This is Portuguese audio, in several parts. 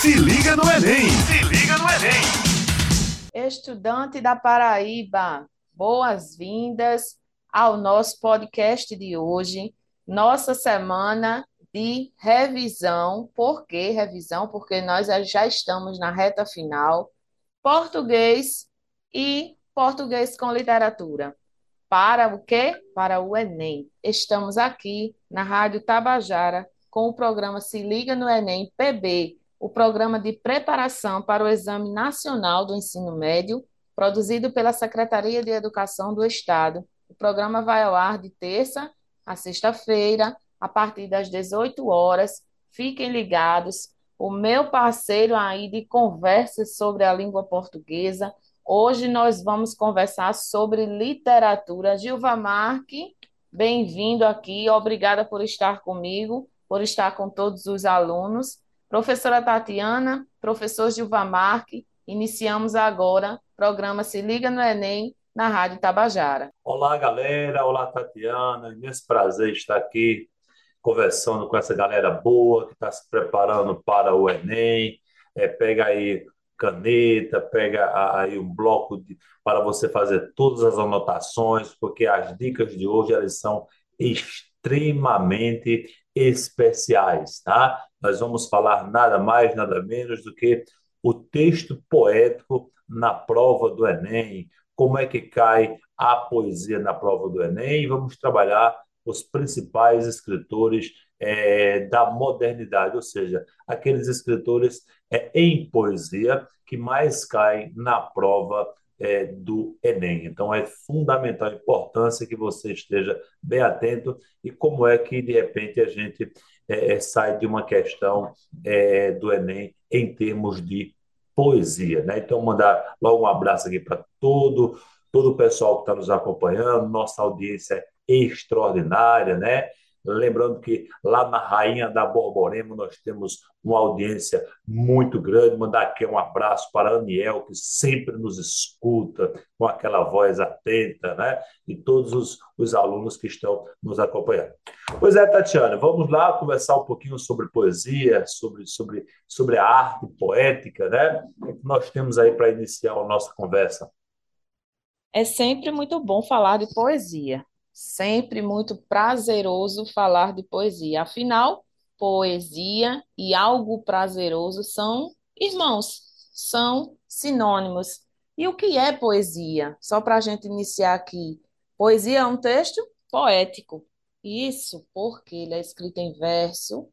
Se liga no Enem! Se liga no Enem! Estudante da Paraíba, boas-vindas ao nosso podcast de hoje, nossa semana de revisão. Por que revisão? Porque nós já estamos na reta final. Português e português com literatura. Para o quê? Para o Enem. Estamos aqui na Rádio Tabajara com o programa Se Liga no Enem PB, o programa de preparação para o Exame Nacional do Ensino Médio, produzido pela Secretaria de Educação do Estado. O programa vai ao ar de terça a sexta-feira, a partir das 18 horas. Fiquem ligados. O meu parceiro aí de conversas sobre a língua portuguesa. Hoje nós vamos conversar sobre literatura. Gilva Marque, bem-vindo aqui. Obrigada por estar comigo, por estar com todos os alunos. Professora Tatiana, professor Gilva Marque, iniciamos agora o programa Se Liga no Enem na Rádio Tabajara. Olá, galera. Olá, Tatiana. Imenso prazer estar aqui conversando com essa galera boa que está se preparando para o Enem. É, pega aí caneta, pega aí um bloco de, para você fazer todas as anotações, porque as dicas de hoje elas são extremamente especiais, tá? Nós vamos falar nada mais, nada menos do que o texto poético na prova do Enem, como é que cai a poesia na prova do Enem, e vamos trabalhar os principais escritores é, da modernidade, ou seja, aqueles escritores é, em poesia que mais caem na prova é, do Enem. Então, é fundamental importância que você esteja bem atento e como é que, de repente, a gente é, é sai de uma questão é, do Enem em termos de poesia. Né? Então, mandar logo um abraço aqui para todo, todo o pessoal que está nos acompanhando, nossa audiência é extraordinária, né? Lembrando que lá na Rainha da Borborema nós temos uma audiência muito grande. Mandar aqui um abraço para a Aniel, que sempre nos escuta com aquela voz atenta, né? E todos os, os alunos que estão nos acompanhando. Pois é, Tatiana, vamos lá conversar um pouquinho sobre poesia, sobre, sobre, sobre a arte poética, né? O que nós temos aí para iniciar a nossa conversa? É sempre muito bom falar de poesia. Sempre muito prazeroso falar de poesia. Afinal, poesia e algo prazeroso são irmãos, são sinônimos. E o que é poesia? Só para a gente iniciar aqui. Poesia é um texto poético. Isso porque ele é escrito em verso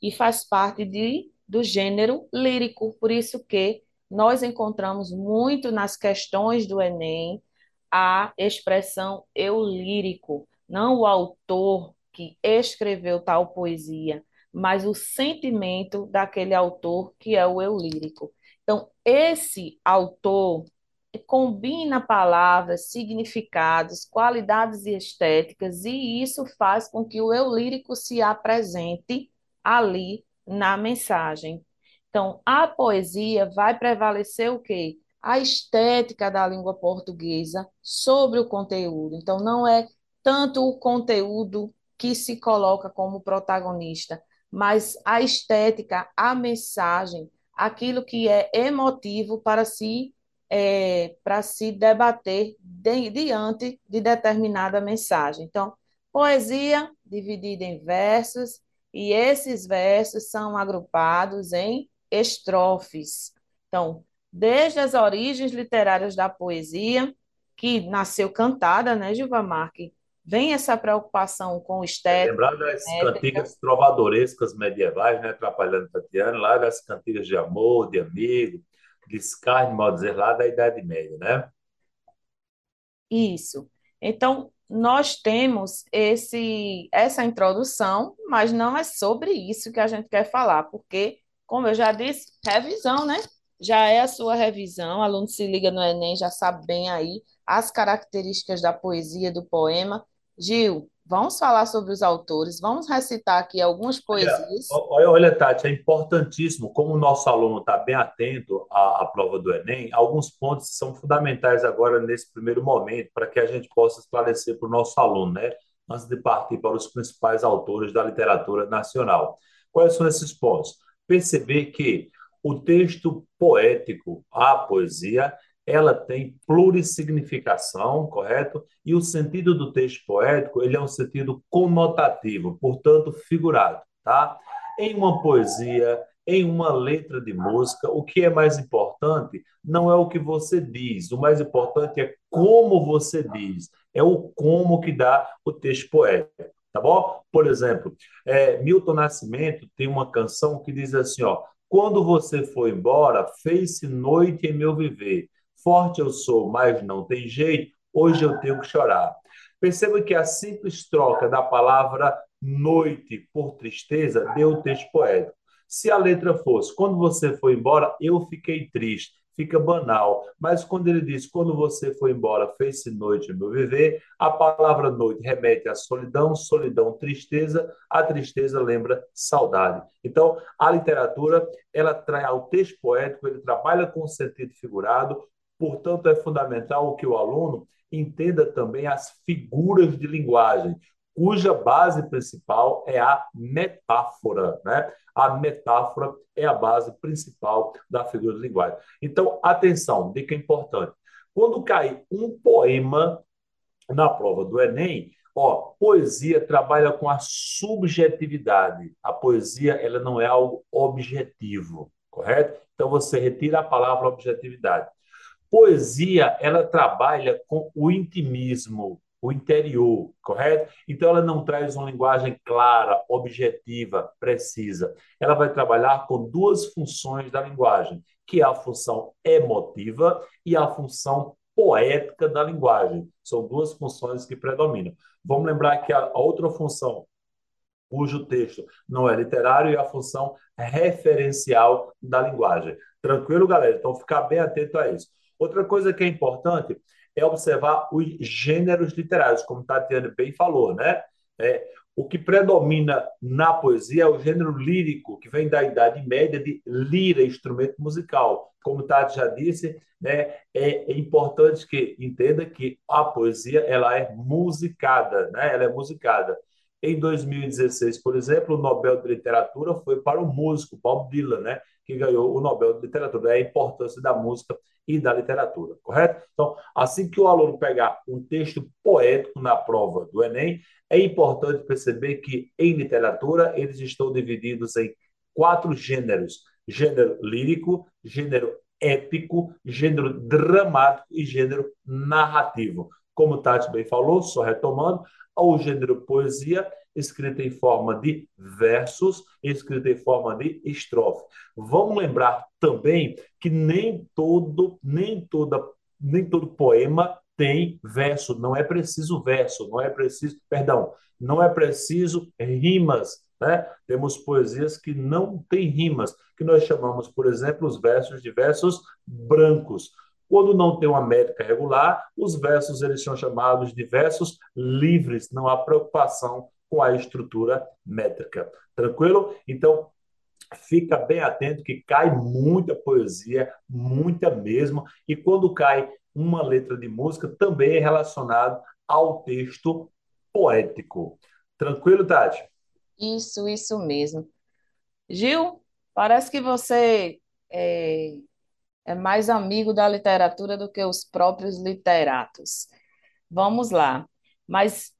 e faz parte de, do gênero lírico. Por isso que nós encontramos muito nas questões do Enem a expressão eu lírico, não o autor que escreveu tal poesia, mas o sentimento daquele autor que é o eu lírico. Então, esse autor combina palavras, significados, qualidades estéticas, e isso faz com que o eu lírico se apresente ali na mensagem. Então, a poesia vai prevalecer o quê? A estética da língua portuguesa sobre o conteúdo. Então, não é tanto o conteúdo que se coloca como protagonista, mas a estética, a mensagem, aquilo que é emotivo para se, é, para se debater de, diante de determinada mensagem. Então, poesia dividida em versos, e esses versos são agrupados em estrofes. Então, desde as origens literárias da poesia, que nasceu cantada, né, Gilva Marque? Vem essa preocupação com o estético. Lembrar das cantigas trovadorescas medievais, né, atrapalhando Tatiana, lá das cantigas de amor, de amigo, de escárnio, mal dizer, lá da Idade Média, né? Isso. Então, nós temos esse, essa introdução, mas não é sobre isso que a gente quer falar, porque, como eu já disse, revisão, né? Já é a sua revisão, o aluno se liga no Enem, já sabe bem aí as características da poesia, do poema. Gil, vamos falar sobre os autores, vamos recitar aqui algumas poesias. Olha, olha Tati, é importantíssimo, como o nosso aluno está bem atento à, à prova do Enem, alguns pontos são fundamentais agora nesse primeiro momento, para que a gente possa esclarecer para o nosso aluno, né? Antes de partir para os principais autores da literatura nacional. Quais são esses pontos? Perceber que o texto poético, a poesia, ela tem plurissignificação, correto? E o sentido do texto poético, ele é um sentido conotativo, portanto, figurado, tá? Em uma poesia, em uma letra de música, o que é mais importante não é o que você diz, o mais importante é como você diz, é o como que dá o texto poético, tá bom? Por exemplo, é, Milton Nascimento tem uma canção que diz assim, ó, quando você foi embora, fez-se noite em meu viver, Forte eu sou, mas não tem jeito, hoje eu tenho que chorar. Perceba que a simples troca da palavra noite por tristeza deu o texto poético. Se a letra fosse, quando você foi embora, eu fiquei triste fica banal. Mas quando ele diz, quando você foi embora, fez-se noite meu viver, a palavra noite remete à solidão, solidão, tristeza, a tristeza lembra saudade. Então, a literatura, ela traz ao texto poético, ele trabalha com sentido figurado, Portanto, é fundamental que o aluno entenda também as figuras de linguagem, cuja base principal é a metáfora. Né? A metáfora é a base principal da figura de linguagem. Então, atenção, dica importante. Quando cai um poema na prova do Enem, ó, poesia trabalha com a subjetividade. A poesia ela não é algo objetivo, correto? Então você retira a palavra objetividade. Poesia, ela trabalha com o intimismo, o interior, correto? Então, ela não traz uma linguagem clara, objetiva, precisa. Ela vai trabalhar com duas funções da linguagem, que é a função emotiva e a função poética da linguagem. São duas funções que predominam. Vamos lembrar que a outra função, cujo texto não é literário, é a função referencial da linguagem. Tranquilo, galera? Então, ficar bem atento a isso. Outra coisa que é importante é observar os gêneros literários, como Tatiana bem falou, né? É, o que predomina na poesia é o gênero lírico, que vem da Idade Média de lira, instrumento musical. Como Tati já disse, né, é, é, importante que entenda que a poesia ela é musicada, né? Ela é musicada. Em 2016, por exemplo, o Nobel de Literatura foi para o músico Bob Dylan, né? Que ganhou o Nobel de Literatura. É a importância da música e da literatura, correto? Então, assim que o aluno pegar um texto poético na prova do Enem, é importante perceber que em literatura eles estão divididos em quatro gêneros: gênero lírico, gênero épico, gênero dramático e gênero narrativo. Como Tati bem falou, só retomando, o gênero poesia escrita em forma de versos, escrita em forma de estrofe. Vamos lembrar também que nem todo, nem toda, nem todo poema tem verso, não é preciso verso, não é preciso, perdão, não é preciso rimas, né? Temos poesias que não têm rimas, que nós chamamos, por exemplo, os versos de versos brancos. Quando não tem uma métrica regular, os versos eles são chamados de versos livres, não há preocupação com a estrutura métrica. Tranquilo? Então, fica bem atento que cai muita poesia, muita mesmo, e quando cai uma letra de música, também é relacionado ao texto poético. Tranquilo, Tati? Isso, isso mesmo. Gil, parece que você é, é mais amigo da literatura do que os próprios literatos. Vamos lá. Mas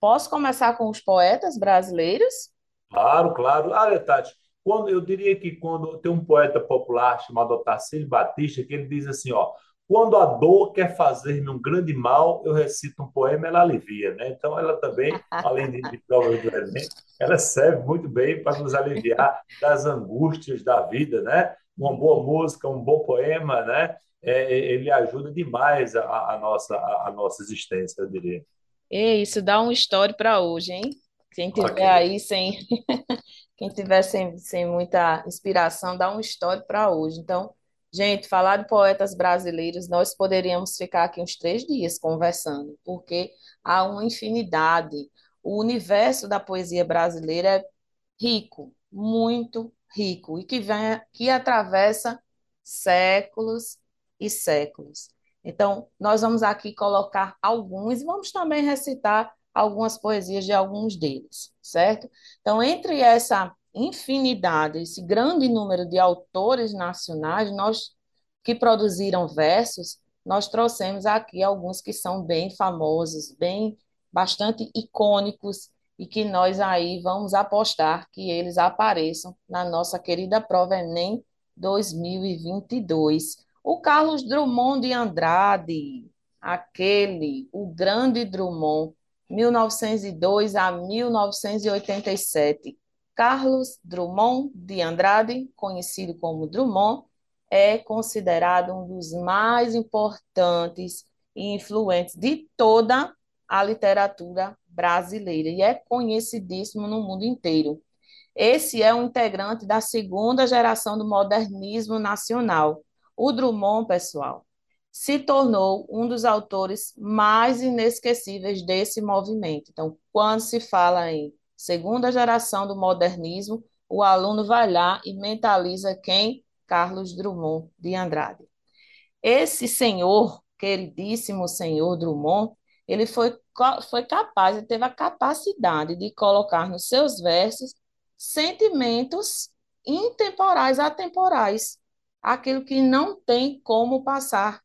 Posso começar com os poetas brasileiros? Claro, claro. Ah, Tati, quando, eu diria que quando tem um poeta popular chamado Otacílio Batista, que ele diz assim, ó, quando a dor quer fazer-me um grande mal, eu recito um poema, ela alivia, né? Então, ela também, além de, de provas do Enem, ela serve muito bem para nos aliviar das angústias da vida, né? Uma boa música, um bom poema, né? É, ele ajuda demais a, a nossa, a, a nossa existência, eu diria. E isso dá um story para hoje, hein? Quem tiver okay. aí sem, quem tiver sem, sem muita inspiração, dá um story para hoje. Então, gente, falar de poetas brasileiros, nós poderíamos ficar aqui uns três dias conversando, porque há uma infinidade. O universo da poesia brasileira é rico, muito rico, e que, vem, que atravessa séculos e séculos. Então, nós vamos aqui colocar alguns e vamos também recitar algumas poesias de alguns deles, certo? Então, entre essa infinidade, esse grande número de autores nacionais, nós que produziram versos, nós trouxemos aqui alguns que são bem famosos, bem bastante icônicos e que nós aí vamos apostar que eles apareçam na nossa querida prova Enem 2022. O Carlos Drummond de Andrade, aquele, o grande Drummond, 1902 a 1987. Carlos Drummond de Andrade, conhecido como Drummond, é considerado um dos mais importantes e influentes de toda a literatura brasileira e é conhecidíssimo no mundo inteiro. Esse é um integrante da segunda geração do modernismo nacional. O Drummond, pessoal, se tornou um dos autores mais inesquecíveis desse movimento. Então, quando se fala em segunda geração do modernismo, o aluno vai lá e mentaliza quem? Carlos Drummond de Andrade. Esse senhor, queridíssimo senhor Drummond, ele foi, foi capaz, ele teve a capacidade de colocar nos seus versos sentimentos intemporais, atemporais, aquilo que não tem como passar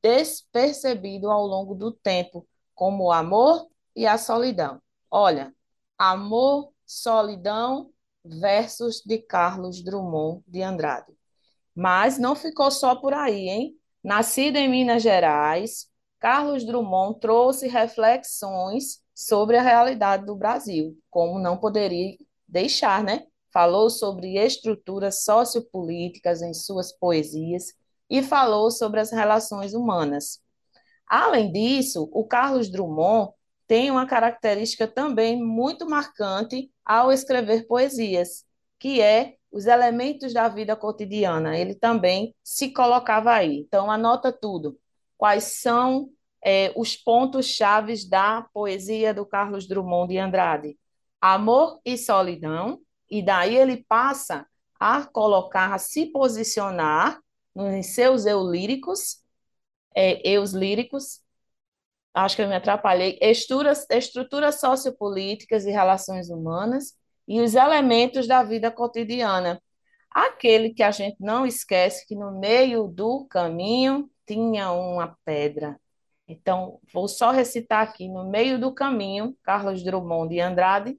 despercebido ao longo do tempo, como o amor e a solidão. Olha, amor, solidão versos de Carlos Drummond de Andrade. Mas não ficou só por aí, hein? Nascido em Minas Gerais, Carlos Drummond trouxe reflexões sobre a realidade do Brasil, como não poderia deixar, né? Falou sobre estruturas sociopolíticas em suas poesias e falou sobre as relações humanas. Além disso, o Carlos Drummond tem uma característica também muito marcante ao escrever poesias, que é os elementos da vida cotidiana. Ele também se colocava aí. Então, anota tudo quais são é, os pontos chaves da poesia do Carlos Drummond de Andrade. Amor e solidão, e daí ele passa a colocar, a se posicionar nos seus eu líricos, é, eus líricos, acho que eu me atrapalhei, estruturas, estruturas sociopolíticas e relações humanas e os elementos da vida cotidiana. Aquele que a gente não esquece que no meio do caminho tinha uma pedra. Então, vou só recitar aqui: no meio do caminho, Carlos Drummond de Andrade,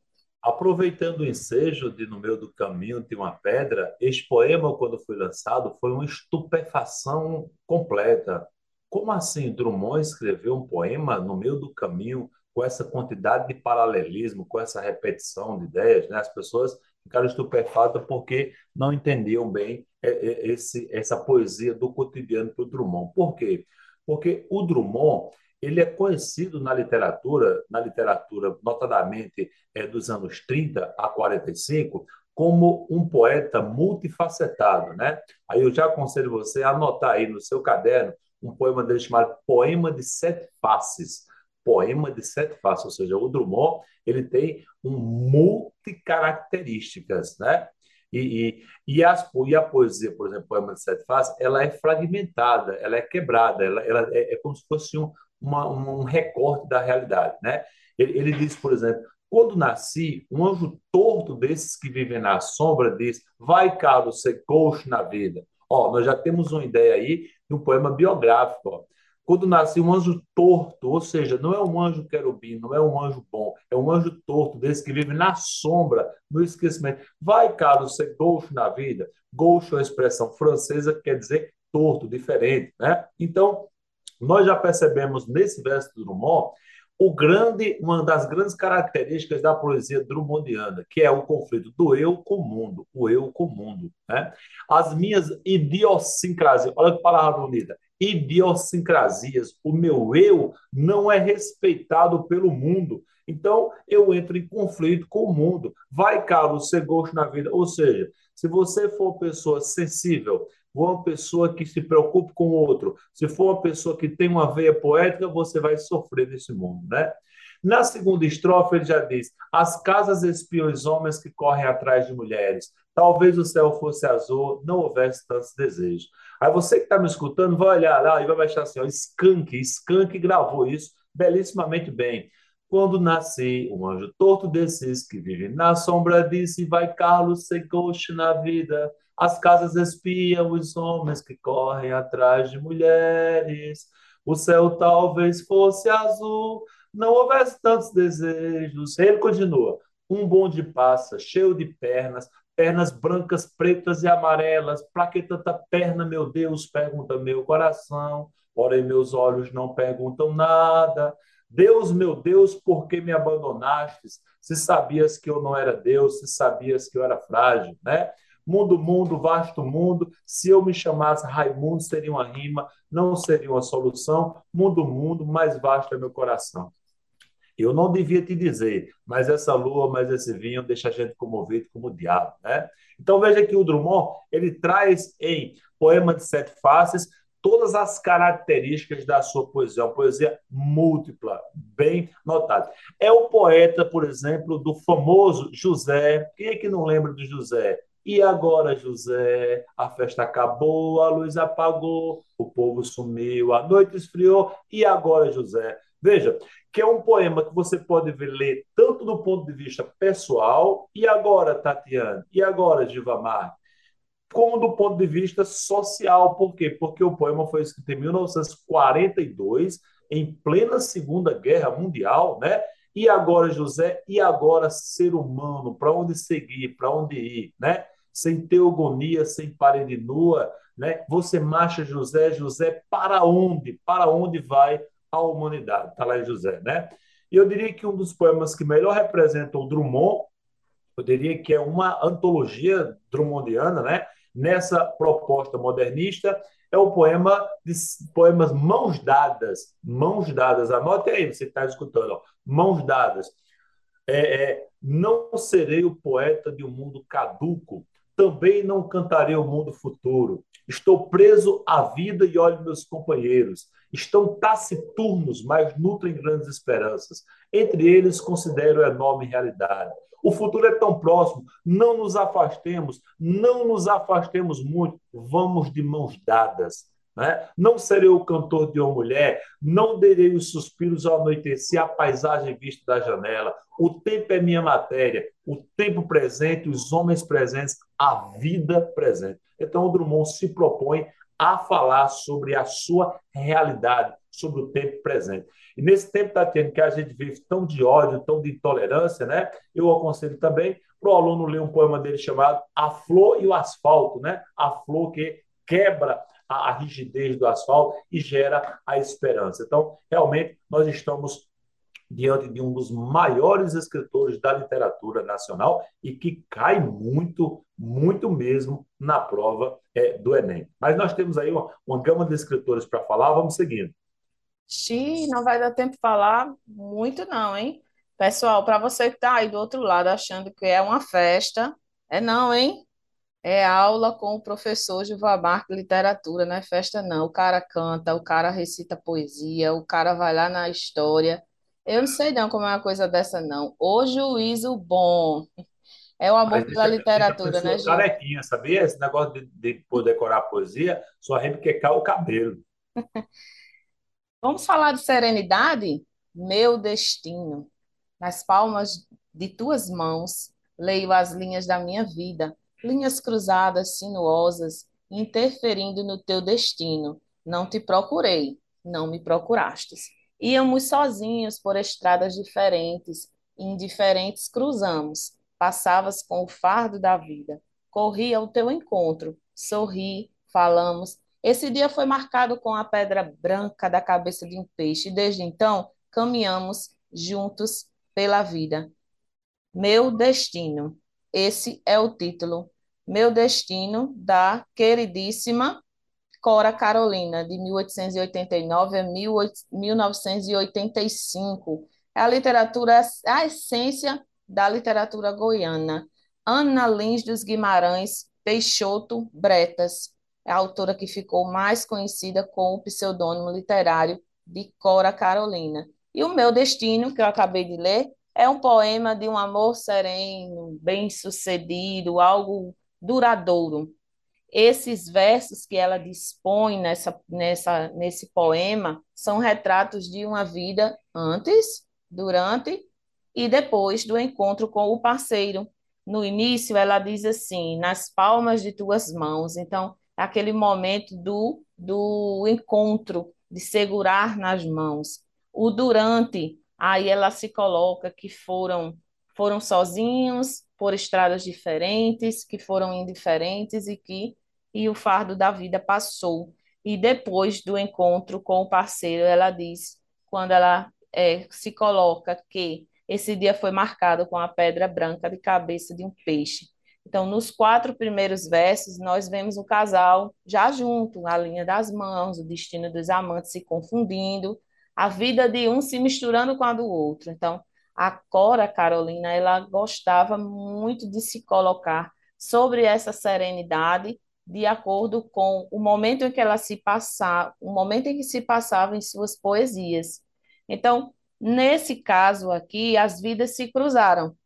Aproveitando o ensejo de No Meio do Caminho tem uma pedra, este poema, quando foi lançado, foi uma estupefação completa. Como assim Drummond escreveu um poema no meio do caminho com essa quantidade de paralelismo, com essa repetição de ideias? Né? As pessoas ficaram estupefatas porque não entendiam bem é, é, esse, essa poesia do cotidiano para o Drummond. Por quê? Porque o Drummond ele é conhecido na literatura, na literatura notadamente é, dos anos 30 a 45, como um poeta multifacetado, né? Aí eu já aconselho você a anotar aí no seu caderno um poema dele chamado Poema de Sete Faces. Poema de Sete Faces, ou seja, o Drummond ele tem um multicaracterísticas, né? E, e, e, as, e a poesia, por exemplo, Poema de Sete Faces, ela é fragmentada, ela é quebrada, ela, ela é, é como se fosse um, uma, um recorte da realidade. Né? Ele, ele diz, por exemplo, quando nasci, um anjo torto desses que vivem na sombra diz: Vai, caro, ser coxo na vida. Ó, nós já temos uma ideia aí de um poema biográfico. Ó. Quando nasci, um anjo torto, ou seja, não é um anjo querubim, não é um anjo bom, é um anjo torto desse que vive na sombra, no esquecimento. Vai, caro, ser gaucho na vida. Gaucho é uma expressão francesa que quer dizer torto, diferente, né? Então, nós já percebemos nesse verso do Drummond o grande, uma das grandes características da poesia drummondiana, que é o conflito do eu com o mundo, o eu com o mundo. Né? As minhas idiosincrasias, olha que palavra bonita, idiosincrasias, o meu eu não é respeitado pelo mundo. Então, eu entro em conflito com o mundo. Vai, Carlos, ser gosto na vida. Ou seja, se você for pessoa sensível, uma pessoa que se preocupe com o outro, se for uma pessoa que tem uma veia poética, você vai sofrer nesse mundo, né? Na segunda estrofe, ele já diz: As casas espiam os homens que correm atrás de mulheres. Talvez o céu fosse azul, não houvesse tantos desejos. Aí você que está me escutando, vai olhar lá e vai achar assim: ó, Skank, Skank gravou isso belíssimamente bem. Quando nasci, um anjo torto desses que vive na sombra disse: Vai, Carlos, ser coxo na vida. As casas espiam os homens que correm atrás de mulheres. O céu talvez fosse azul, não houvesse tantos desejos. Ele continua. Um bonde passa, cheio de pernas, pernas brancas, pretas e amarelas. Para que tanta perna, meu Deus? Pergunta meu coração. Porém, meus olhos não perguntam nada. Deus, meu Deus, por que me abandonastes? Se sabias que eu não era Deus, se sabias que eu era frágil, né? Mundo, mundo, vasto mundo. Se eu me chamasse Raimundo, seria uma rima, não seria uma solução. Mundo, mundo, mais vasto é meu coração. Eu não devia te dizer, mas essa lua, mas esse vinho deixa a gente comovido como o diabo, né? Então veja que o Drummond, ele traz em Poema de Sete Faces todas as características da sua poesia, uma poesia múltipla, bem notada. É o poeta, por exemplo, do famoso José. Quem é que não lembra do José? E agora, José, a festa acabou, a luz apagou, o povo sumiu, a noite esfriou. E agora, José? Veja, que é um poema que você pode ler tanto do ponto de vista pessoal, e agora, Tatiana, e agora, Givamar, como do ponto de vista social. Por quê? Porque o poema foi escrito em 1942, em plena Segunda Guerra Mundial, né? E agora, José, e agora, ser humano, para onde seguir, para onde ir, né? Sem teogonia, sem parede nua, né? Você marcha, José, José, para onde? Para onde vai a humanidade? Está lá em José, né? E eu diria que um dos poemas que melhor representam o Drummond, eu diria que é uma antologia drummondiana, né? Nessa proposta modernista, é o poema de poemas Mãos Dadas. Mãos Dadas, anote aí, você está escutando. Ó. Mãos Dadas. É, é, não serei o poeta de um mundo caduco, também não cantarei o mundo futuro. Estou preso à vida e olho meus companheiros. Estão taciturnos, mas nutrem grandes esperanças. Entre eles, considero enorme realidade. O futuro é tão próximo, não nos afastemos, não nos afastemos muito, vamos de mãos dadas. Né? Não serei o cantor de uma mulher, não derei os suspiros ao anoitecer, a paisagem vista da janela. O tempo é minha matéria, o tempo presente, os homens presentes, a vida presente. Então, o Drummond se propõe a falar sobre a sua realidade, sobre o tempo presente. E nesse tempo, Tatiana, que a gente vive tão de ódio, tão de intolerância, né? Eu aconselho também para o aluno ler um poema dele chamado A Flor e o Asfalto, né? A flor que quebra a, a rigidez do asfalto e gera a esperança. Então, realmente, nós estamos diante de um dos maiores escritores da literatura nacional e que cai muito, muito mesmo na prova é, do Enem. Mas nós temos aí uma, uma gama de escritores para falar, vamos seguindo. Xi, não vai dar tempo de falar muito não, hein? Pessoal, para você que está aí do outro lado achando que é uma festa, é não, hein? É aula com o professor Gilvamar de literatura, não é festa não. O cara canta, o cara recita poesia, o cara vai lá na história. Eu não sei não como é uma coisa dessa não. O juízo bom. É o amor Mas pela deixa, deixa a literatura, né, Gil? carequinha, sabia? Esse negócio de, de poder decorar poesia só requecar o cabelo. Vamos falar de serenidade? Meu destino. Nas palmas de tuas mãos, leio as linhas da minha vida, linhas cruzadas, sinuosas, interferindo no teu destino. Não te procurei, não me procurastes. Íamos sozinhos por estradas diferentes, indiferentes cruzamos. Passavas com o fardo da vida. Corri ao teu encontro, sorri, falamos. Esse dia foi marcado com a pedra branca da cabeça de um peixe. E desde então, caminhamos juntos pela vida. Meu Destino. Esse é o título. Meu Destino, da queridíssima Cora Carolina, de 1889 a 1985. É a literatura, a essência da literatura goiana. Ana Lins dos Guimarães Peixoto Bretas. é a autora que ficou mais conhecida com o pseudônimo literário de Cora Carolina. E O Meu Destino, que eu acabei de ler, é um poema de um amor sereno, bem-sucedido, algo duradouro. Esses versos que ela dispõe nessa, nessa, nesse poema são retratos de uma vida antes, durante e depois do encontro com o parceiro. No início, ela diz assim: nas palmas de tuas mãos. Então, aquele momento do, do encontro, de segurar nas mãos. O durante, aí ela se coloca que foram foram sozinhos por estradas diferentes, que foram indiferentes e que e o fardo da vida passou. E depois do encontro com o parceiro, ela diz, quando ela é, se coloca que esse dia foi marcado com a pedra branca de cabeça de um peixe. Então, nos quatro primeiros versos, nós vemos o casal já junto, a linha das mãos, o destino dos amantes se confundindo, a vida de um se misturando com a do outro. Então, a Cora Carolina, ela gostava muito de se colocar sobre essa serenidade de acordo com o momento em que ela se passava, o momento em que se passava em suas poesias. Então, Nesse caso aqui, as vidas se cruzaram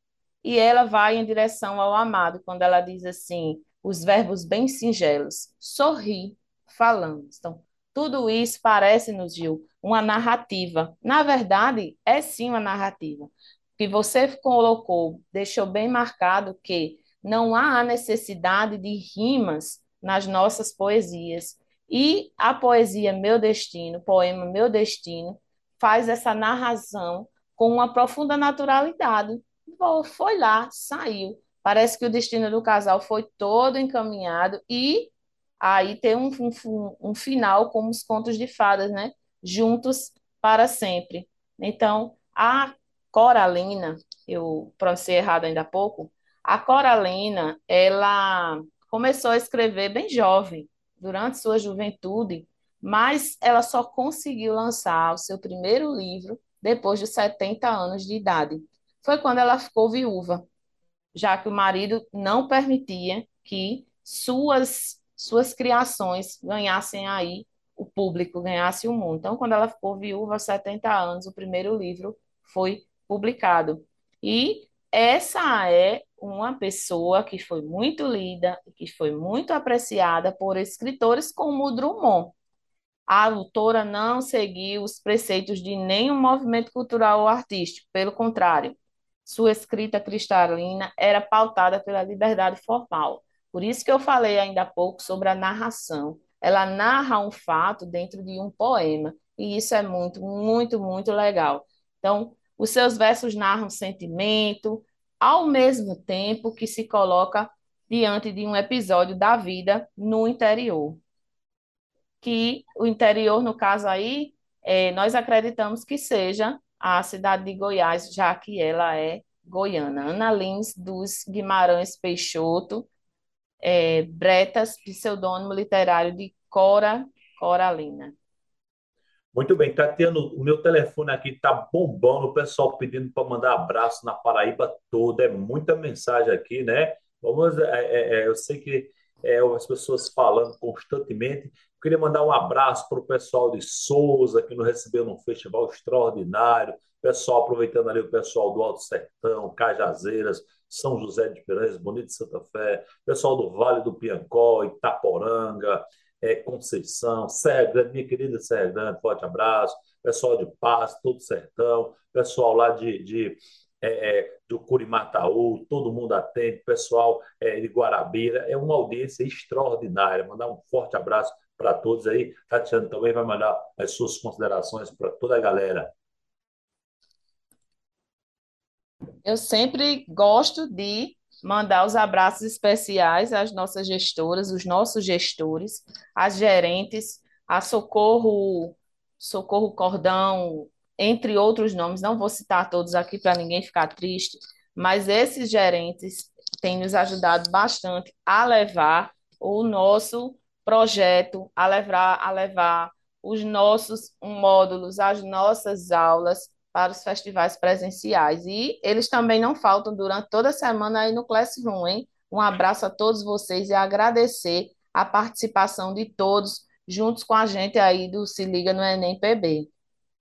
e ela vai em direção ao amado, quando ela diz assim, os verbos bem singelos, sorri, falamos. Então, tudo isso parece-nos, Gil, uma narrativa. Na verdade, é sim uma narrativa. Que você colocou, deixou bem marcado que não há necessidade de rimas nas nossas poesias. E a poesia Meu Destino, poema Meu Destino, faz essa narração com uma profunda naturalidade. Foi lá, saiu. Parece que o destino do casal foi todo encaminhado e aí tem um, um, um final como os contos de fadas, né? Juntos para sempre. Então, a Coralina, eu pronunciei errado ainda há pouco, a Coralina, ela começou a escrever bem jovem, durante sua juventude, mas ela só conseguiu lançar o seu primeiro livro depois de 70 anos de idade. Foi quando ela ficou viúva, já que o marido não permitia que suas suas criações ganhassem aí o público, ganhasse o mundo. Então, quando ela ficou viúva aos 70 anos, o primeiro livro foi publicado. E essa é uma pessoa que foi muito lida, que foi muito apreciada por escritores como Drummond a autora não seguiu os preceitos de nenhum movimento cultural ou artístico, pelo contrário, sua escrita cristalina era pautada pela liberdade formal. Por isso que eu falei ainda há pouco sobre a narração. Ela narra um fato dentro de um poema, e isso é muito, muito, muito legal. Então, os seus versos narram sentimento, ao mesmo tempo que se coloca diante de um episódio da vida no interior que o interior, no caso aí, é, nós acreditamos que seja a cidade de Goiás, já que ela é goiana. Ana Lins dos Guimarães Peixoto, é, Bretas, pseudônimo literário de Cora Coralina. Muito bem, Tatiana, o meu telefone aqui está bombando, o pessoal pedindo para mandar abraço na Paraíba toda, é muita mensagem aqui, né? Vamos, é, é, é eu sei que é, as pessoas falando constantemente. Queria mandar um abraço para o pessoal de Souza, que nos recebeu num festival extraordinário. Pessoal, aproveitando ali o pessoal do Alto Sertão, Cajazeiras, São José de Piranhas, Bonito de Santa Fé, pessoal do Vale do Piancó, Itaporanga, é, Conceição, Serra Grande, minha querida Serra Grande, forte abraço. Pessoal de Paz, todo sertão, pessoal lá de, de é, é, do Curimataú, todo mundo atende, pessoal é, de Guarabira, é uma audiência extraordinária. Mandar um forte abraço para todos aí. Tatiana também vai mandar as suas considerações para toda a galera. Eu sempre gosto de mandar os abraços especiais às nossas gestoras, os nossos gestores, às gerentes, a Socorro, Socorro Cordão, entre outros nomes, não vou citar todos aqui para ninguém ficar triste, mas esses gerentes têm nos ajudado bastante a levar o nosso projeto, a levar, a levar os nossos módulos, as nossas aulas para os festivais presenciais. E eles também não faltam durante toda a semana aí no Classroom, hein? Um abraço a todos vocês e agradecer a participação de todos, juntos com a gente aí do Se Liga no Enem PB.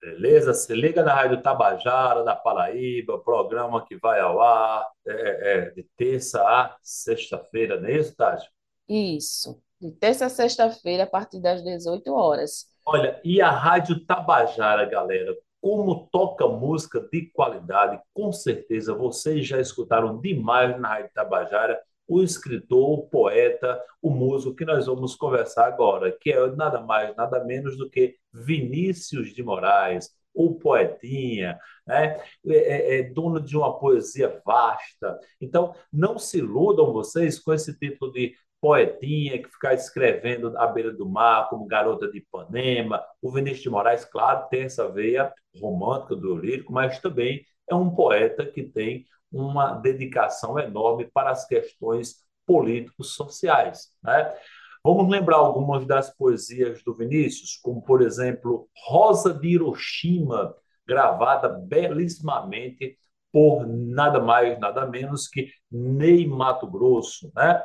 Beleza? Se liga na Rádio Tabajara, da Paraíba, programa que vai ao ar é, é, é de terça a sexta-feira, não é isso, Tati? Isso, de terça a sexta-feira, a partir das 18 horas. Olha, e a Rádio Tabajara, galera, como toca música de qualidade, com certeza vocês já escutaram demais na Rádio Tabajara o escritor, o poeta, o músico que nós vamos conversar agora, que é nada mais, nada menos do que Vinícius de Moraes, o poetinha, né? É, é, é, dono de uma poesia vasta. Então, não se iludam vocês com esse título de poetinha que ficar escrevendo à beira do mar, como Garota de Ipanema. O Vinícius de Moraes, claro, tem essa veia romântica do lírico, mas também é um poeta que tem uma dedicação enorme para as questões políticos sociais. Né? Vamos lembrar algumas das poesias do Vinícius, como, por exemplo, Rosa de Hiroshima, gravada belíssimamente por nada mais, nada menos que Ney Mato Grosso. Né?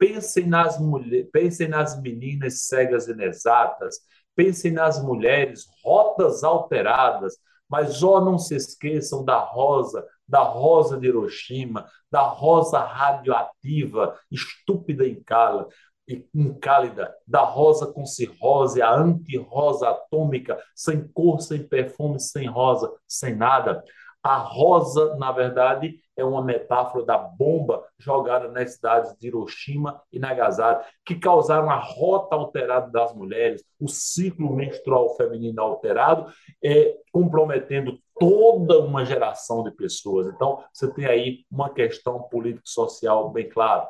Pensem nas, mulher, pensem nas meninas cegas inexatas, pensem nas mulheres rotas alteradas, mas ó, não se esqueçam da rosa, da rosa de Hiroshima, da rosa radioativa, estúpida e incálida, da rosa com cirrose, a anti-rosa atômica, sem cor, sem perfume, sem rosa, sem nada. A rosa, na verdade, é uma metáfora da bomba jogada nas cidades de Hiroshima e Nagasaki, que causaram a rota alterada das mulheres, o ciclo menstrual feminino alterado, é, comprometendo toda uma geração de pessoas. Então, você tem aí uma questão político-social bem clara.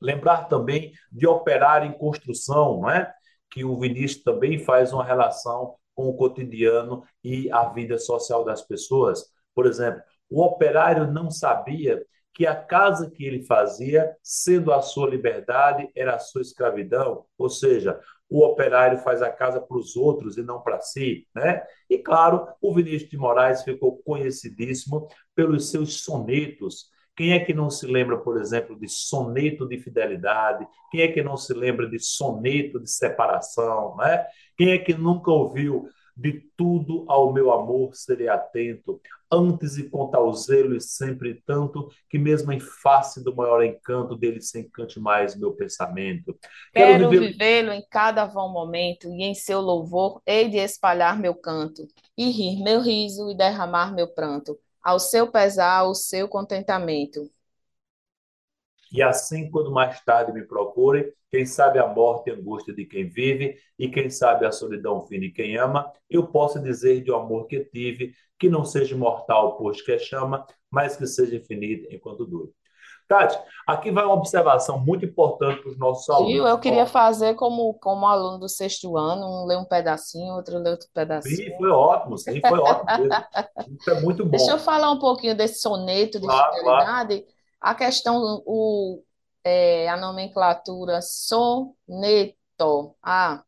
Lembrar também de operar em construção, não é? que o Vinícius também faz uma relação com o cotidiano e a vida social das pessoas. Por exemplo, o operário não sabia que a casa que ele fazia, sendo a sua liberdade, era a sua escravidão. Ou seja, o operário faz a casa para os outros e não para si, né? E claro, o Vinícius de Moraes ficou conhecidíssimo pelos seus sonetos. Quem é que não se lembra, por exemplo, de soneto de fidelidade? Quem é que não se lembra de soneto de separação, né? Quem é que nunca ouviu de tudo ao meu amor serei atento, antes e com tal zelo e sempre tanto, que mesmo em face do maior encanto dele se encante mais meu pensamento. Quero, Quero vivê-lo em cada vão momento, e em seu louvor hei de espalhar meu canto, e rir meu riso e derramar meu pranto, ao seu pesar, ao seu contentamento. E assim, quando mais tarde me procure, quem sabe a morte e a angústia de quem vive, e quem sabe a solidão fim de quem ama, eu posso dizer de um amor que tive, que não seja mortal, pois que é chama, mas que seja infinito enquanto dure. Tati, aqui vai uma observação muito importante para os nossos alunos. eu queria fazer como, como aluno do sexto ano, um ler um pedacinho, outro ler outro pedacinho. Sim, foi ótimo, sim, foi ótimo. Isso é muito bom. Deixa eu falar um pouquinho desse soneto de claro, fidelidade. Claro. A questão, o, é, a nomenclatura soneto, ah,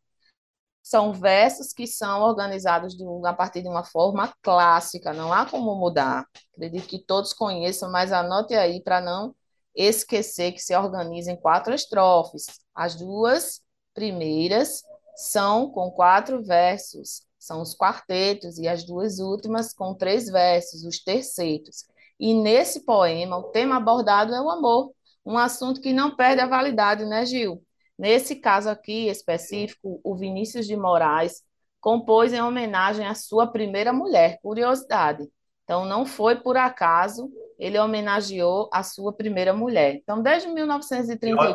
são versos que são organizados de, a partir de uma forma clássica, não há como mudar. Acredito que todos conheçam, mas anote aí para não esquecer que se organiza em quatro estrofes. As duas primeiras são com quatro versos, são os quartetos, e as duas últimas com três versos, os tercetos. E nesse poema, o tema abordado é o amor, um assunto que não perde a validade, né, Gil? Nesse caso aqui específico, o Vinícius de Moraes compôs em homenagem à sua primeira mulher, curiosidade. Então, não foi por acaso, ele homenageou a sua primeira mulher. Então, desde 1939...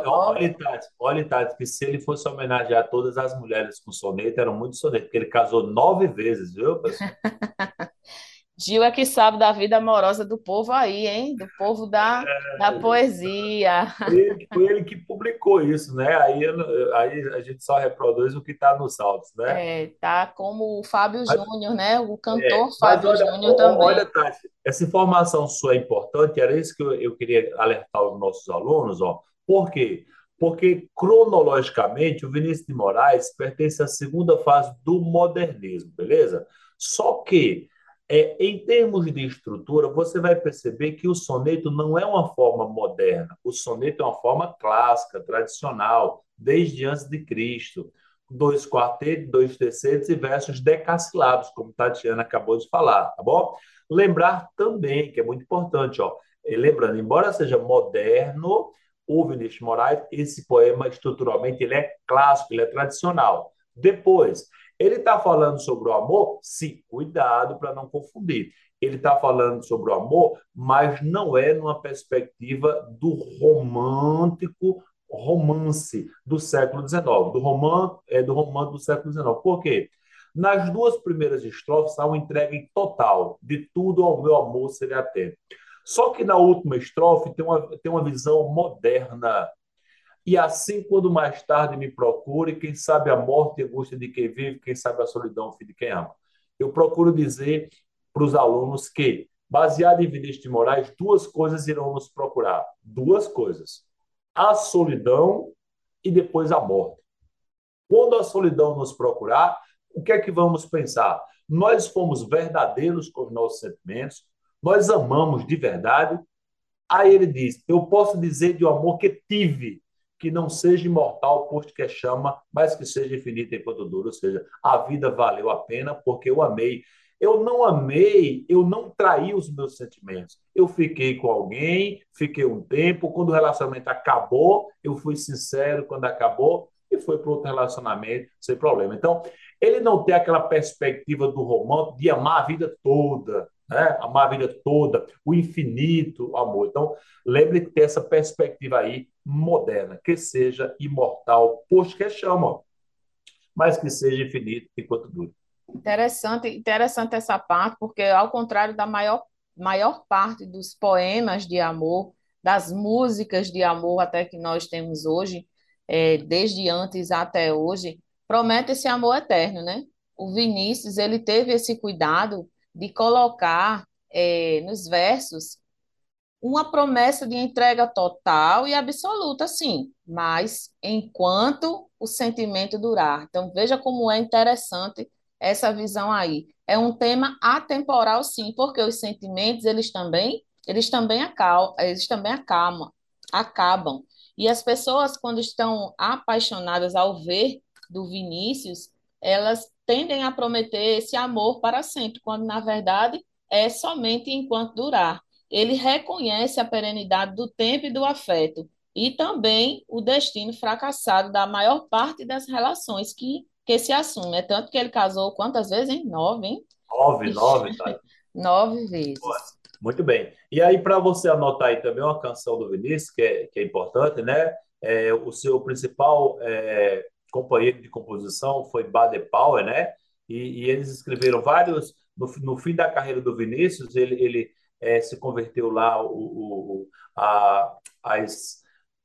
Olha, Tati, que se ele fosse homenagear todas as mulheres com soneto, eram muito soneto, porque ele casou nove vezes, viu, pessoal? Gil é que sabe da vida amorosa do povo aí, hein? Do povo da, é, da poesia. Ele, foi ele que publicou isso, né? Aí, aí a gente só reproduz o que está nos autos, né? É, tá como o Fábio Júnior, né? O cantor é, Fábio Júnior também. Olha, Tati, essa informação sua é importante, era isso que eu, eu queria alertar os nossos alunos, ó. Por quê? Porque, cronologicamente, o Vinícius de Moraes pertence à segunda fase do modernismo, beleza? Só que é, em termos de estrutura, você vai perceber que o soneto não é uma forma moderna. O soneto é uma forma clássica, tradicional, desde antes de Cristo. Dois quartetos, dois terceiros e versos decassilados, como Tatiana acabou de falar, tá bom? Lembrar também, que é muito importante, ó, lembrando, embora seja moderno, o Vinícius Moraes, esse poema estruturalmente ele é clássico, ele é tradicional. Depois, ele está falando sobre o amor? Sim, cuidado para não confundir. Ele está falando sobre o amor, mas não é numa perspectiva do romântico romance do século XIX, do romance, é, do romance do século XIX. Por quê? Nas duas primeiras estrofes há uma entrega total de tudo ao meu amor seria atento. Só que na última estrofe tem uma, tem uma visão moderna. E assim, quando mais tarde me procure, quem sabe a morte e a angústia de quem vive, quem sabe a solidão, fim de quem ama. Eu procuro dizer para os alunos que, baseado em Vinícius de Moraes, duas coisas irão nos procurar. Duas coisas. A solidão e depois a morte. Quando a solidão nos procurar, o que é que vamos pensar? Nós fomos verdadeiros com os nossos sentimentos, nós amamos de verdade. Aí ele diz: Eu posso dizer de um amor que tive, que não seja imortal, posto que chama, mas que seja infinito enquanto dura. Ou seja, a vida valeu a pena porque eu amei. Eu não amei, eu não traí os meus sentimentos. Eu fiquei com alguém, fiquei um tempo. Quando o relacionamento acabou, eu fui sincero quando acabou e foi para outro relacionamento sem problema. Então, ele não tem aquela perspectiva do romance de amar a vida toda né? a vida toda, o infinito amor. Então, lembre que tem essa perspectiva aí moderna, que seja imortal, posto que é chama, mas que seja infinito enquanto dure. Interessante, interessante essa parte, porque ao contrário da maior, maior parte dos poemas de amor, das músicas de amor até que nós temos hoje, é, desde antes até hoje, promete esse amor eterno, né? O Vinícius, ele teve esse cuidado de colocar é, nos versos uma promessa de entrega total e absoluta, sim, mas enquanto o sentimento durar. Então, veja como é interessante essa visão aí. É um tema atemporal, sim, porque os sentimentos, eles também, eles também acalmam, eles também acalmam, acabam. E as pessoas, quando estão apaixonadas ao ver do Vinícius, elas tendem a prometer esse amor para sempre, quando na verdade é somente enquanto durar. Ele reconhece a perenidade do tempo e do afeto e também o destino fracassado da maior parte das relações que, que se assume. É tanto que ele casou quantas vezes, hein? Nove, hein? Nove, nove. Tá? nove vezes. Muito bem. E aí, para você anotar aí também uma canção do Vinícius, que é, que é importante, né? É, o seu principal é, companheiro de composição foi Baden Powell, né? E, e, eles escreveram vários. No, no, fim da carreira do Vinícius, ele, ele é, se converteu lá o, o, a, as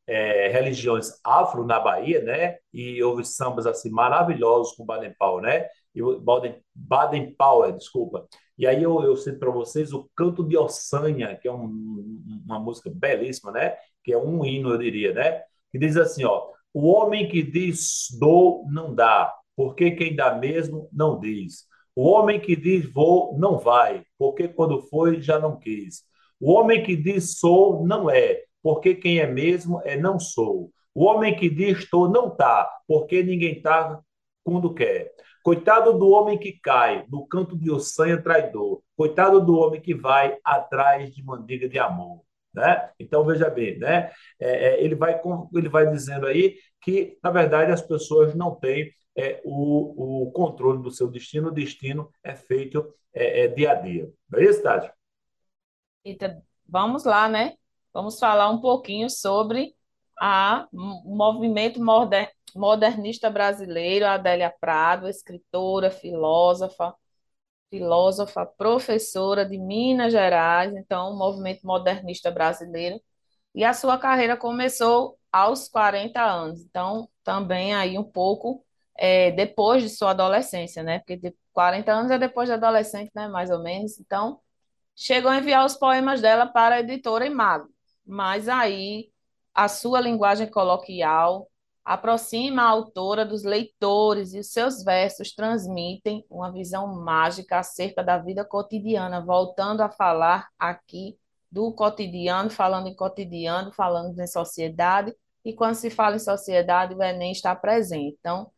é, religiões afro na Bahia, né? E houve sambas assim maravilhosos com Baden Powell, né? E Baden, Baden Powell, desculpa. E aí eu, eu cito para vocês o Canto de Ossanha, que é um, uma música belíssima, né? Que é um hino, eu diria, né? Que diz assim, ó o homem que diz dou, não dá, porque quem dá mesmo não diz. O homem que diz vou, não vai, porque quando foi já não quis. O homem que diz sou, não é, porque quem é mesmo é não sou. O homem que diz estou, não tá, porque ninguém tá quando quer. Coitado do homem que cai no canto de ossanha traidor. Coitado do homem que vai atrás de mandiga de amor. Né? Então, veja bem, né? É, é, ele, vai, ele vai dizendo aí que, na verdade, as pessoas não têm é, o, o controle do seu destino, o destino é feito é, é dia a dia. Não é isso, Tati? Eita, vamos lá, né? Vamos falar um pouquinho sobre o movimento moder, modernista brasileiro, Adélia Prado, escritora, filósofa, filósofa, professora de Minas Gerais, então, o movimento modernista brasileiro. E a sua carreira começou aos 40 anos, então, também aí um pouco é, depois de sua adolescência, né? Porque de 40 anos é depois da adolescente, né? Mais ou menos. Então, chegou a enviar os poemas dela para a editora Imago, mas aí a sua linguagem coloquial aproxima a autora dos leitores e os seus versos transmitem uma visão mágica acerca da vida cotidiana, voltando a falar aqui do cotidiano, falando em cotidiano, falando em sociedade, e quando se fala em sociedade, o Enem está presente. Então,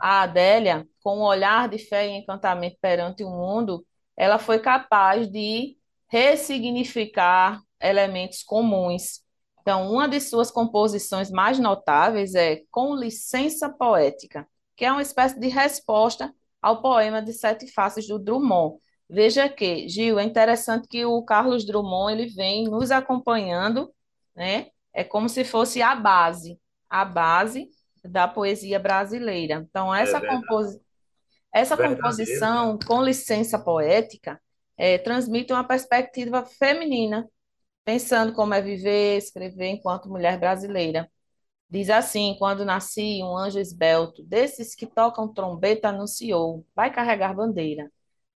a Adélia, com um olhar de fé e encantamento perante o mundo, ela foi capaz de ressignificar elementos comuns. Então, uma de suas composições mais notáveis é Com Licença Poética, que é uma espécie de resposta ao poema de Sete Faces do Drummond. Veja que, Gil, é interessante que o Carlos Drummond ele vem nos acompanhando, né? É como se fosse a base, a base da poesia brasileira. Então, É essa, compos essa Verdadeiro, né? composição, com licença poética, é, transmite uma perspectiva feminina, pensando como é viver, escrever enquanto mulher brasileira. Diz assim: Quando nasci, um anjo esbelto, desses que tocam trombeta, anunciou: Vai carregar bandeira.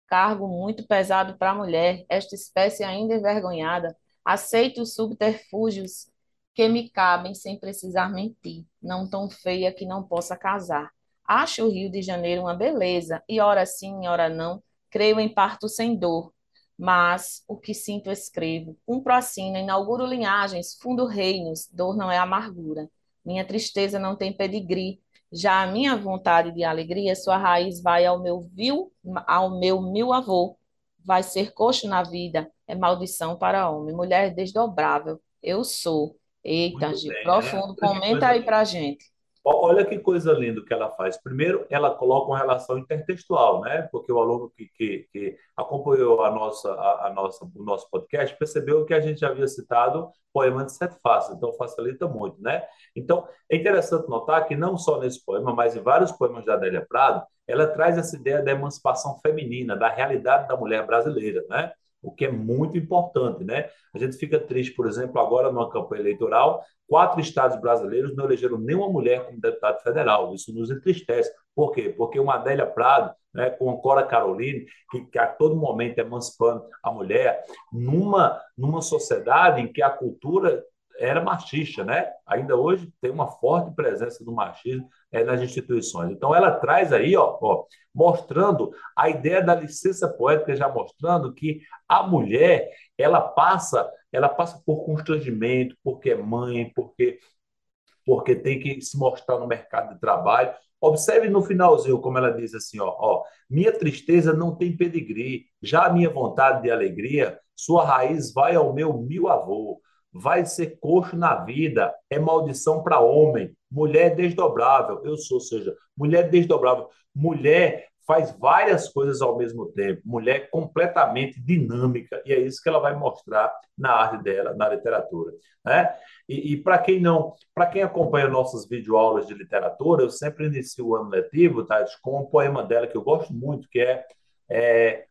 Cargo muito pesado para a mulher, esta espécie ainda envergonhada. Aceito os subterfúgios que me cabem sem precisar mentir, não tão feia que não possa casar. Acho o Rio de Janeiro uma beleza, e ora sim, ora não, creio em parto sem dor. Mas o que sinto escrevo, cumpro a sina, inauguro linhagens, fundo reinos, dor não é amargura. Minha tristeza não tem pedigree, já a minha vontade de alegria, sua raiz vai ao meu vil, ao meu mil avô. Vai ser coxo na vida, é maldição para homem. Mulher desdobrável, eu sou. Eita, Muito Gil, bem, né? profundo. Que Comenta aí pra gente. Olha que coisa linda que ela faz. Primeiro, ela coloca uma relação intertextual, né? Porque o aluno que, que, que acompanhou a nossa, a, a nossa, o nosso podcast percebeu que a gente já havia citado poema de Sete Faces, então facilita muito, né? Então, é interessante notar que não só nesse poema, mas em vários poemas da Adélia Prado, ela traz essa ideia da emancipação feminina, da realidade da mulher brasileira, né? O que é muito importante, né? A gente fica triste, por exemplo, agora numa campanha eleitoral, quatro estados brasileiros não elegeram nenhuma mulher como deputado federal. Isso nos entristece. Por quê? Porque uma Adélia Prado, né, com a Cora Caroline, que, que a todo momento emancipando a mulher, numa, numa sociedade em que a cultura era machista, né? Ainda hoje tem uma forte presença do machismo é, nas instituições. Então ela traz aí, ó, ó, mostrando a ideia da licença poética, já mostrando que a mulher ela passa, ela passa por constrangimento, porque é mãe, porque porque tem que se mostrar no mercado de trabalho. Observe no finalzinho como ela diz assim, ó, ó, minha tristeza não tem pedigree, já a minha vontade de alegria, sua raiz vai ao meu mil avô, vai ser coxo na vida, é maldição para homem, mulher desdobrável, eu sou, ou seja, mulher desdobrável, mulher faz várias coisas ao mesmo tempo, mulher completamente dinâmica, e é isso que ela vai mostrar na arte dela, na literatura, né? E, e para quem não, para quem acompanha nossas videoaulas de literatura, eu sempre inicio o ano letivo, tá, com um poema dela que eu gosto muito, que é, é,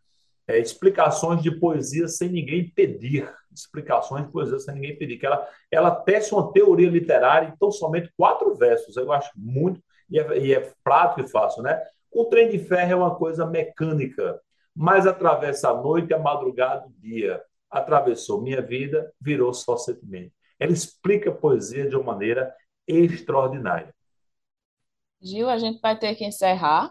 é Explicações de Poesia Sem Ninguém Pedir. Explicações de Poesia Sem Ninguém Pedir, que ela, ela tece uma teoria literária em tão somente quatro versos. Eu acho muito, e é, e é prático e fácil, né? O trem de ferro é uma coisa mecânica, mas atravessa a noite, a madrugada, o dia. Atravessou minha vida, virou só sentimento. Ela explica a poesia de uma maneira extraordinária. Gil, a gente vai ter que encerrar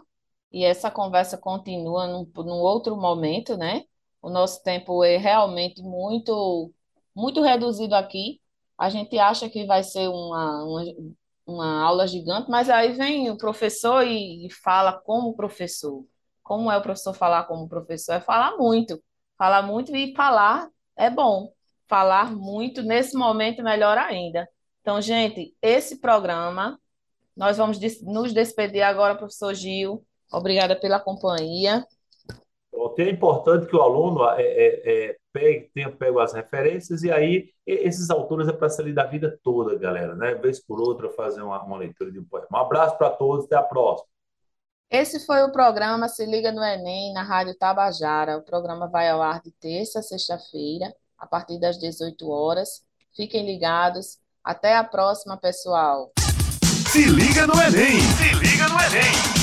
e essa conversa continua num, num outro momento, né? O nosso tempo é realmente muito, muito reduzido aqui. A gente acha que vai ser uma, uma, uma aula gigante, mas aí vem o professor e, e fala como professor. Como é o professor falar como professor? É falar muito. Falar muito e falar é bom. Falar muito nesse momento melhor ainda. Então, gente, esse programa. Nós vamos nos despedir agora, professor Gil. Obrigada pela companhia. É importante que o aluno é, é, é, pegue, tenha pego as referências, e aí esses autores é para ser lido a vida toda, galera, né? Vez por outra, fazer uma, uma leitura de um poema. Um abraço para todos, até a próxima. Esse foi o programa Se Liga no Enem, na Rádio Tabajara. O programa vai ao ar de terça a sexta-feira, a partir das 18 horas. Fiquem ligados. Até a próxima, pessoal. Se liga no Enem! Se liga no Enem!